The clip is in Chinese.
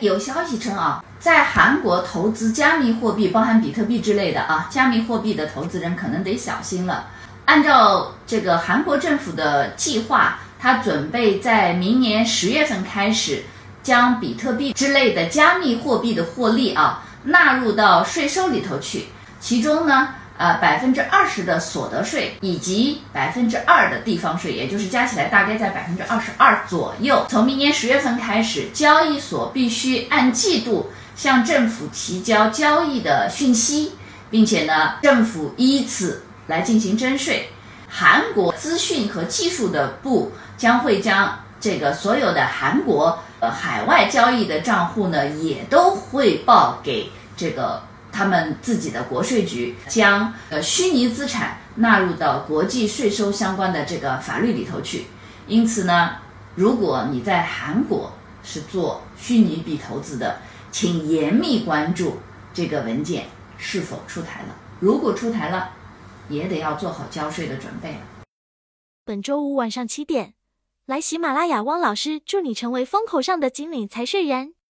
有消息称啊，在韩国投资加密货币，包含比特币之类的啊，加密货币的投资人可能得小心了。按照这个韩国政府的计划，他准备在明年十月份开始，将比特币之类的加密货币的获利啊纳入到税收里头去，其中呢。呃，百分之二十的所得税以及百分之二的地方税，也就是加起来大概在百分之二十二左右。从明年十月份开始，交易所必须按季度向政府提交交易的讯息，并且呢，政府依此来进行征税。韩国资讯和技术的部将会将这个所有的韩国呃海外交易的账户呢，也都汇报给这个。他们自己的国税局将呃虚拟资产纳入到国际税收相关的这个法律里头去，因此呢，如果你在韩国是做虚拟币投资的，请严密关注这个文件是否出台了。如果出台了，也得要做好交税的准备。本周五晚上七点，来喜马拉雅，汪老师助你成为风口上的金领财税人。